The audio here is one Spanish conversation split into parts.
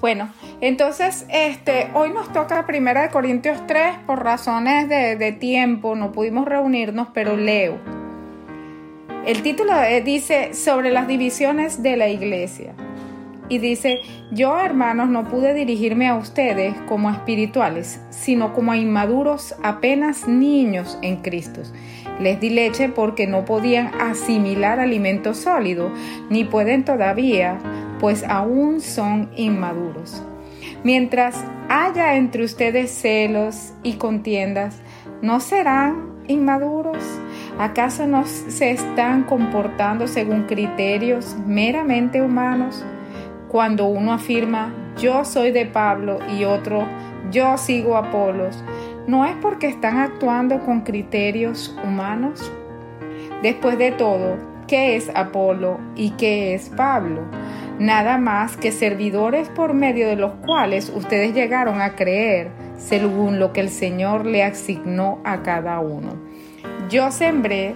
Bueno, entonces este, hoy nos toca Primera de Corintios 3 por razones de, tiempo, no pudimos reunirnos, pero leo. El título eh, dice sobre las divisiones de la iglesia. Y dice, yo hermanos no pude dirigirme a ustedes como espirituales, sino como a inmaduros apenas niños en Cristo. Les di leche porque no podían asimilar alimento sólido, ni pueden todavía, pues aún son inmaduros. Mientras haya entre ustedes celos y contiendas, ¿no serán inmaduros? ¿Acaso no se están comportando según criterios meramente humanos? Cuando uno afirma, yo soy de Pablo y otro, yo sigo a Apolos, ¿no es porque están actuando con criterios humanos? Después de todo, ¿qué es Apolo y qué es Pablo? Nada más que servidores por medio de los cuales ustedes llegaron a creer según lo que el Señor le asignó a cada uno. Yo sembré,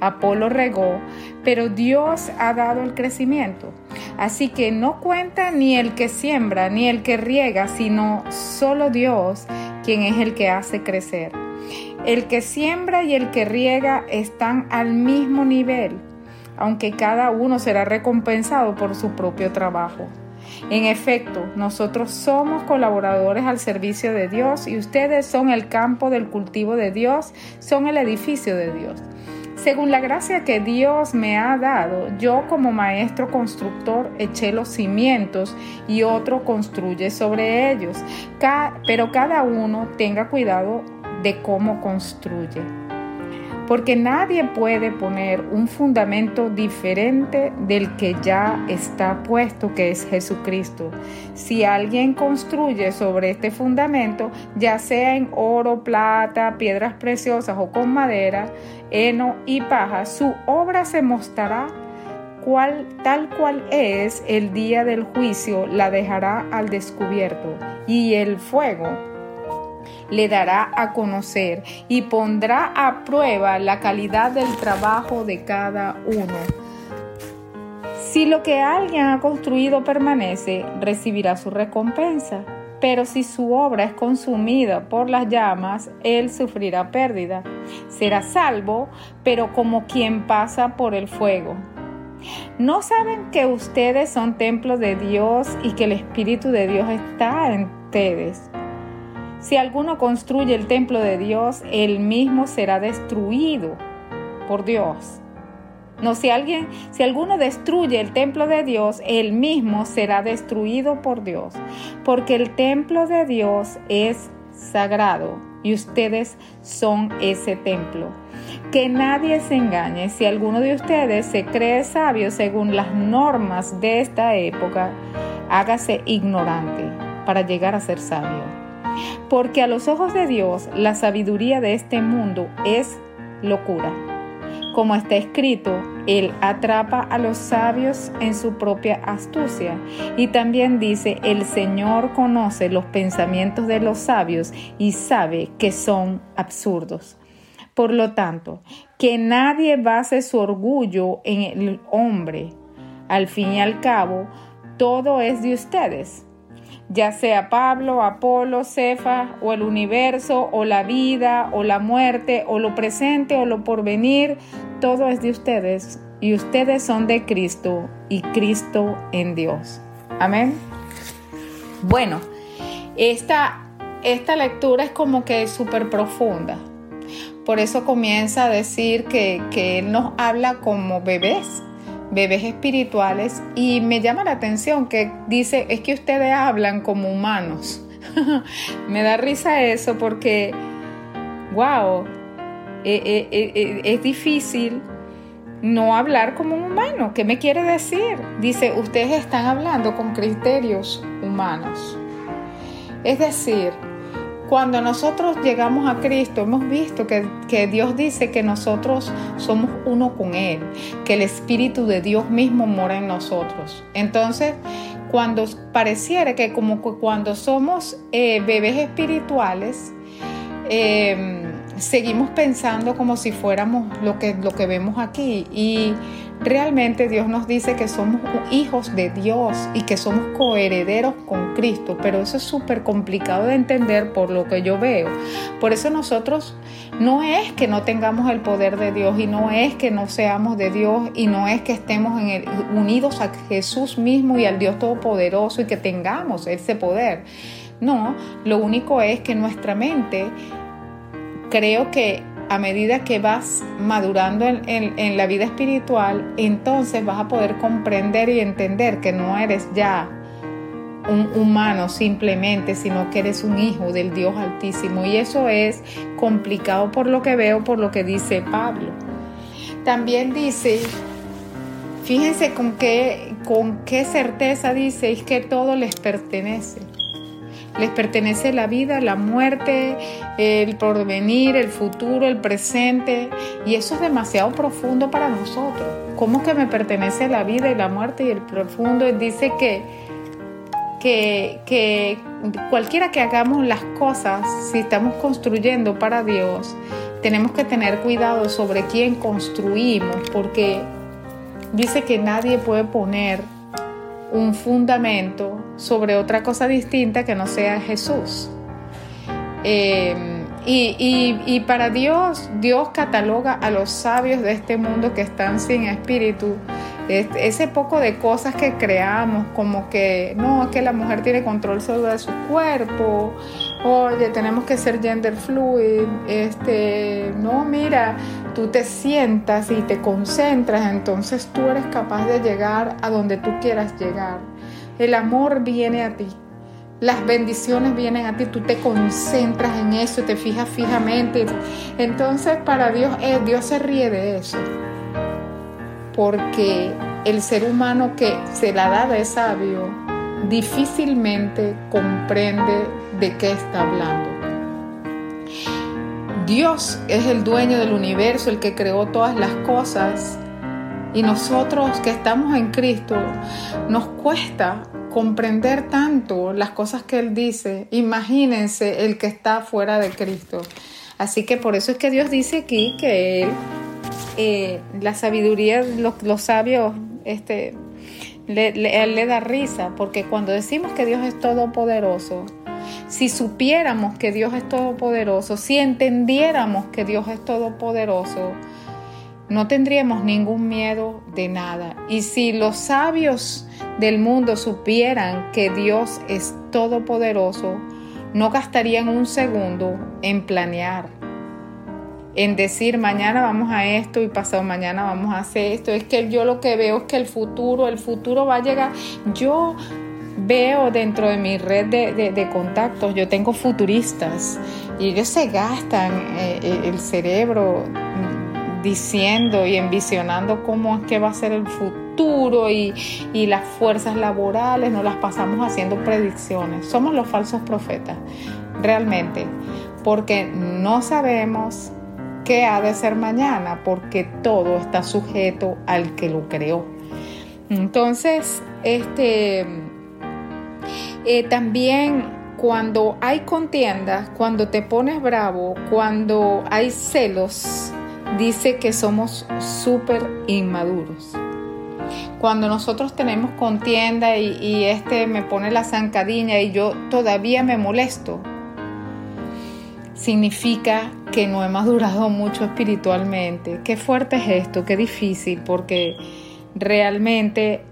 Apolo regó, pero Dios ha dado el crecimiento. Así que no cuenta ni el que siembra ni el que riega, sino solo Dios, quien es el que hace crecer. El que siembra y el que riega están al mismo nivel, aunque cada uno será recompensado por su propio trabajo. En efecto, nosotros somos colaboradores al servicio de Dios y ustedes son el campo del cultivo de Dios, son el edificio de Dios. Según la gracia que Dios me ha dado, yo como maestro constructor eché los cimientos y otro construye sobre ellos. pero cada uno tenga cuidado de cómo construye porque nadie puede poner un fundamento diferente del que ya está puesto, que es Jesucristo. Si alguien construye sobre este fundamento, ya sea en oro, plata, piedras preciosas o con madera, heno y paja, su obra se mostrará tal cual es el día del juicio, la dejará al descubierto, y el fuego le dará a conocer y pondrá a prueba la calidad del trabajo de cada uno. Si lo que alguien ha construido permanece, recibirá su recompensa. Pero si su obra es consumida por las llamas, él sufrirá pérdida. Será salvo, pero como quien pasa por el fuego. ¿No saben que ustedes son templos de Dios y que el Espíritu de Dios está en ustedes? Si alguno construye el templo de Dios, él mismo será destruido por Dios. No, si alguien, si alguno destruye el templo de Dios, él mismo será destruido por Dios, porque el templo de Dios es sagrado y ustedes son ese templo. Que nadie se engañe, si alguno de ustedes se cree sabio según las normas de esta época, hágase ignorante para llegar a ser sabio porque a los ojos de Dios la sabiduría de este mundo es locura. Como está escrito, Él atrapa a los sabios en su propia astucia. Y también dice, el Señor conoce los pensamientos de los sabios y sabe que son absurdos. Por lo tanto, que nadie base su orgullo en el hombre. Al fin y al cabo, todo es de ustedes ya sea Pablo, Apolo, Cefa, o el universo, o la vida, o la muerte, o lo presente, o lo porvenir, todo es de ustedes, y ustedes son de Cristo, y Cristo en Dios. Amén. Bueno, esta, esta lectura es como que súper profunda. Por eso comienza a decir que, que Él nos habla como bebés, bebés espirituales y me llama la atención que dice, es que ustedes hablan como humanos. me da risa eso porque, wow, eh, eh, eh, es difícil no hablar como un humano. ¿Qué me quiere decir? Dice, ustedes están hablando con criterios humanos. Es decir, cuando nosotros llegamos a Cristo, hemos visto que, Dios dice que nosotros somos uno con Él, que el Espíritu de Dios mismo mora en nosotros. Entonces, cuando pareciera que como cuando somos eh, bebés espirituales, em, seguimos pensando como si fuéramos lo que, lo que vemos aquí y Realmente Dios nos dice que somos hijos de Dios y que somos coherederos con Cristo, pero eso es súper complicado de entender por lo que yo veo. Por eso nosotros no es que no tengamos el poder de Dios y no es que no seamos de Dios y no es que estemos en unidos a Jesús mismo y al Dios Todopoderoso y que tengamos ese poder. No, lo único es que nuestra mente creo que a medida que vas madurando en, la vida espiritual, entonces vas a poder comprender y entender que no eres ya un humano simplemente, sino que eres un hijo del Dios Altísimo. Y eso es complicado por lo que veo, por lo que dice Pablo. También dice, fíjense con qué, con qué certeza dice, es que todo les pertenece. Les pertenece la vida, la muerte, el porvenir, el futuro, el presente. Y eso es demasiado profundo para nosotros. ¿Cómo que me pertenece la vida y la muerte y el profundo? Dice que, que, que cualquiera que hagamos las cosas, si estamos construyendo para Dios, tenemos que tener cuidado sobre quién construimos, porque dice que nadie puede poner un fundamento sobre otra cosa distinta que no sea Jesús. Eh, y, para Dios, Dios cataloga a los sabios de este mundo que están sin espíritu. Ese poco de cosas que creamos, como que no, es que la mujer tiene control sobre su cuerpo, oye, tenemos que ser gender fluid, este, no, mira, tú te sientas y te concentras, entonces tú eres capaz de llegar a donde tú quieras llegar. El amor viene a ti. Las bendiciones vienen a ti, tú te concentras en eso, te fijas fijamente. Entonces para Dios, eh, Dios se ríe de eso. Porque el ser humano que se la da de sabio difícilmente comprende de qué está hablando. Dios es el dueño del universo, el que creó todas las cosas. Y nosotros que estamos en Cristo, nos cuesta comprender tanto las cosas que Él dice. Imagínense el que está fuera de Cristo. Así que por eso es que Dios dice aquí que Él, eh, la sabiduría, los, los sabios, este, Él le da risa, porque cuando decimos que Dios es todopoderoso, si supiéramos que Dios es todopoderoso, si entendiéramos que Dios es todopoderoso, no tendríamos ningún miedo de nada. Y si los sabios del mundo supieran que Dios es todopoderoso, no gastarían un segundo en planear, en decir mañana vamos a esto y pasado mañana vamos a hacer esto. Es que yo lo que veo es que el futuro, el futuro va a llegar. Yo veo dentro de mi red de, contactos, yo tengo futuristas y ellos se gastan eh, eh, el cerebro diciendo y envisionando cómo es que va a ser el futuro y, y las fuerzas laborales, nos las pasamos haciendo predicciones. Somos los falsos profetas, realmente, porque no sabemos qué ha de ser mañana, porque todo está sujeto al que lo creó. Entonces, este eh, también cuando hay contiendas, cuando te pones bravo, cuando hay celos, dice que somos súper inmaduros. Cuando nosotros tenemos contienda y, este me pone la zancadilla y yo todavía me molesto, significa que no he madurado mucho espiritualmente. Qué fuerte es esto, qué difícil, porque realmente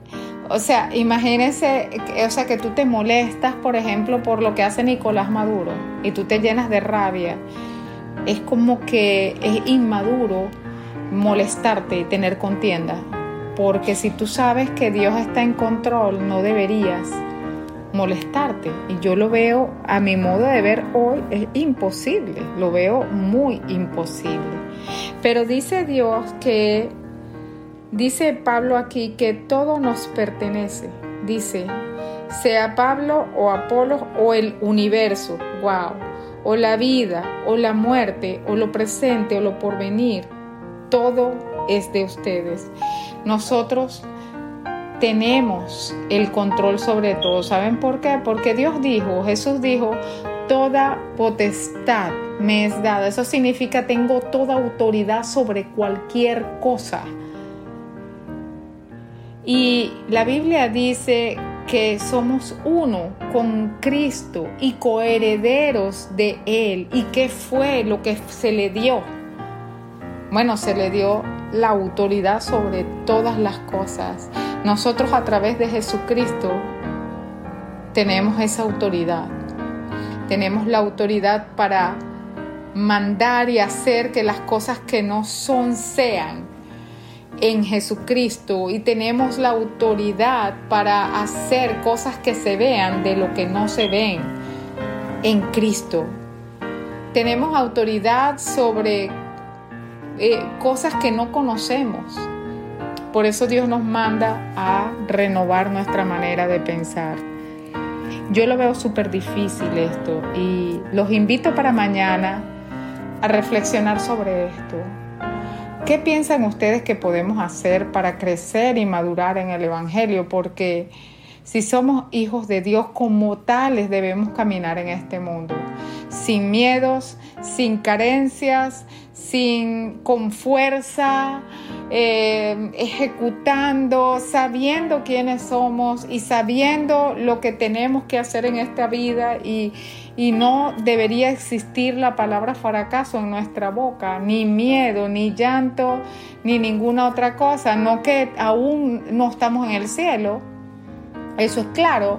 o sea, imagínese, o sea, que tú te molestas, por ejemplo, por lo que hace Nicolás Maduro y tú te llenas de rabia. Es como que es inmaduro molestarte y tener contienda. Porque si tú sabes que Dios está en control, no deberías molestarte. Y yo lo veo, a mi modo de ver hoy, es imposible. Lo veo muy imposible. Pero dice Dios que Dice Pablo aquí que todo nos pertenece. Dice, sea Pablo o Apolo o el universo, wow, o la vida o la muerte o lo presente o lo porvenir, todo es de ustedes. Nosotros tenemos el control sobre todo. ¿Saben por qué? Porque Dios dijo, Jesús dijo, toda potestad me es dada. Eso significa tengo toda autoridad sobre cualquier cosa Y la Biblia dice que somos uno con Cristo y coherederos de Él. ¿Y qué fue lo que se le dio? Bueno, se le dio la autoridad sobre todas las cosas. Nosotros a través de Jesucristo tenemos esa autoridad. Tenemos la autoridad para mandar y hacer que las cosas que no son sean en Jesucristo y tenemos la autoridad para hacer cosas que se vean de lo que no se ven en Cristo. Tenemos autoridad sobre eh, cosas que no conocemos. Por eso Dios nos manda a renovar nuestra manera de pensar. Yo lo veo súper difícil esto y los invito para mañana a reflexionar sobre esto. ¿Qué piensan ustedes que podemos hacer para crecer y madurar en el Evangelio? Porque si somos hijos de Dios como tales debemos caminar en este mundo, sin miedos, sin carencias, sin con fuerza, eh, ejecutando, sabiendo quiénes somos y sabiendo lo que tenemos que hacer en esta vida y, y no debería existir la palabra fracaso en nuestra boca, ni miedo, ni llanto, ni ninguna otra cosa, no que aún no estamos en el cielo, eso es claro,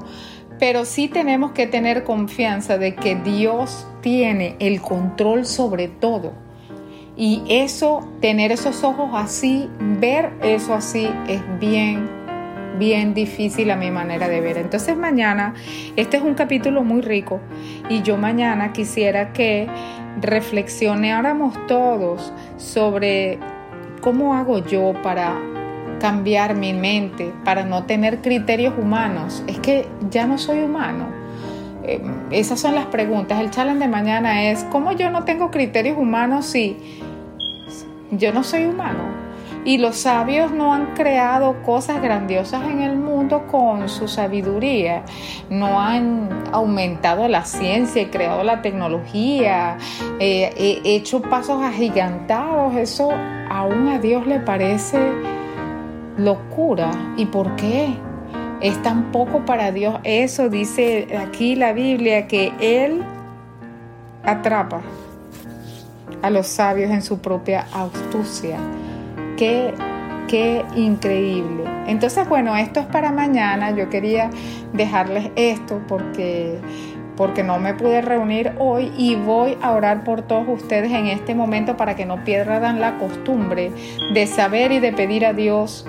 pero sí tenemos que tener confianza de que Dios tiene el control sobre todo. Y eso, tener esos ojos así, ver eso así, es bien, bien difícil a mi manera de ver. Entonces mañana, este es un capítulo muy rico y yo mañana quisiera que reflexionáramos todos sobre cómo hago yo para cambiar mi mente, para no tener criterios humanos. Es que ya no soy humano. Eh, esas son las preguntas. El challenge de mañana es, ¿cómo yo no tengo criterios humanos si yo no soy humano. Y los sabios no han creado cosas grandiosas en el mundo con su sabiduría. No han aumentado la ciencia creado la tecnología, eh, hecho pasos agigantados. Eso aún a Dios le parece locura. ¿Y por qué? Es tan poco para Dios. Eso dice aquí la Biblia que Él atrapa a los sabios en su propia astucia. Qué, qué increíble. Entonces, bueno, esto es para mañana. Yo quería dejarles esto porque porque no me pude reunir hoy y voy a orar por todos ustedes en este momento para que no pierdan la costumbre de saber y de pedir a Dios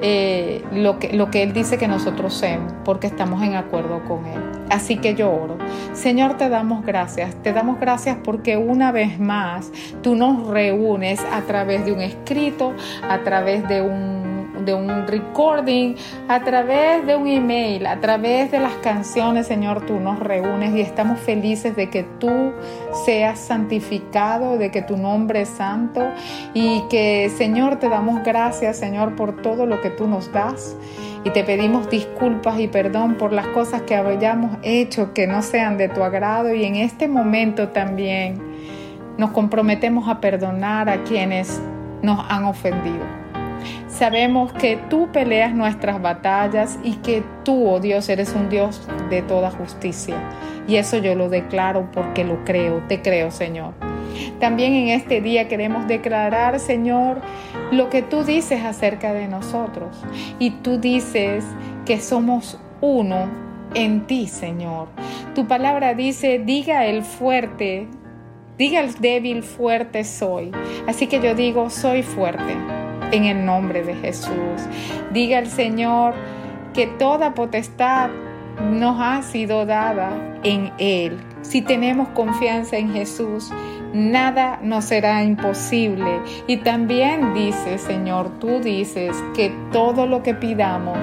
eh, lo, que, lo que Él dice que nosotros seamos, porque estamos en acuerdo con Él. Así que yo oro. Señor, te damos gracias. Te damos gracias porque una vez más tú nos reúnes a través de un escrito, a través de un de un recording, a través de un email, a través de las canciones, Señor, tú nos reúnes y estamos felices de que tú seas santificado, de que tu nombre es santo y que, Señor, te damos gracias, Señor, por todo lo que tú nos das y te pedimos disculpas y perdón por las cosas que hayamos hecho que no sean de tu agrado y en este momento también nos comprometemos a perdonar a quienes nos han ofendido. Sabemos que tú peleas nuestras batallas y que tú, oh Dios, eres un Dios de toda justicia. Y eso yo lo declaro porque lo creo, te creo, Señor. También en este día queremos declarar, Señor, lo que tú dices acerca de nosotros. Y tú dices que somos uno en ti, Señor. Tu palabra dice, diga el fuerte, diga el débil, fuerte soy. Así que yo digo, soy fuerte en el nombre de Jesús. Diga el Señor que toda potestad nos ha sido dada en Él. Si tenemos confianza en Jesús, nada nos será imposible. Y también dice, Señor, tú dices que todo lo que pidamos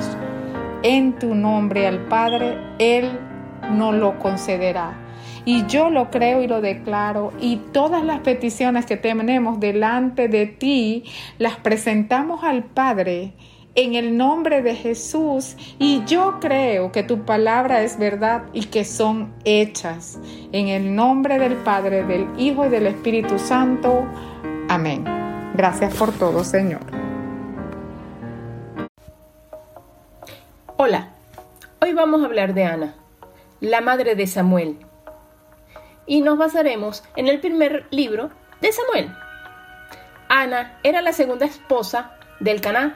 en tu nombre al Padre, Él nos lo concederá. Y yo lo creo y lo declaro y todas las peticiones que tenemos delante de ti las presentamos al Padre en el nombre de Jesús y yo creo que tu palabra es verdad y que son hechas. En el nombre del Padre, del Hijo y del Espíritu Santo. Amén. Gracias por todo, Señor. Hola, hoy vamos a hablar de Ana, la madre de Samuel. Y nos basaremos en el primer libro de Samuel. Ana era la segunda esposa del Caná.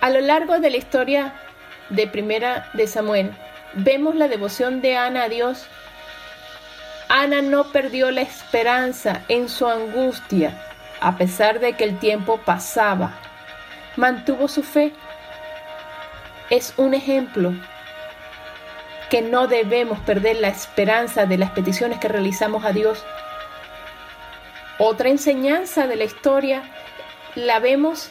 A lo largo de la historia de Primera de Samuel, vemos la devoción de Ana a Dios. Ana no perdió la esperanza en su angustia a pesar de que el tiempo pasaba, mantuvo su fe. Es un ejemplo que no debemos perder la esperanza de las peticiones que realizamos a Dios. Otra enseñanza de la historia la vemos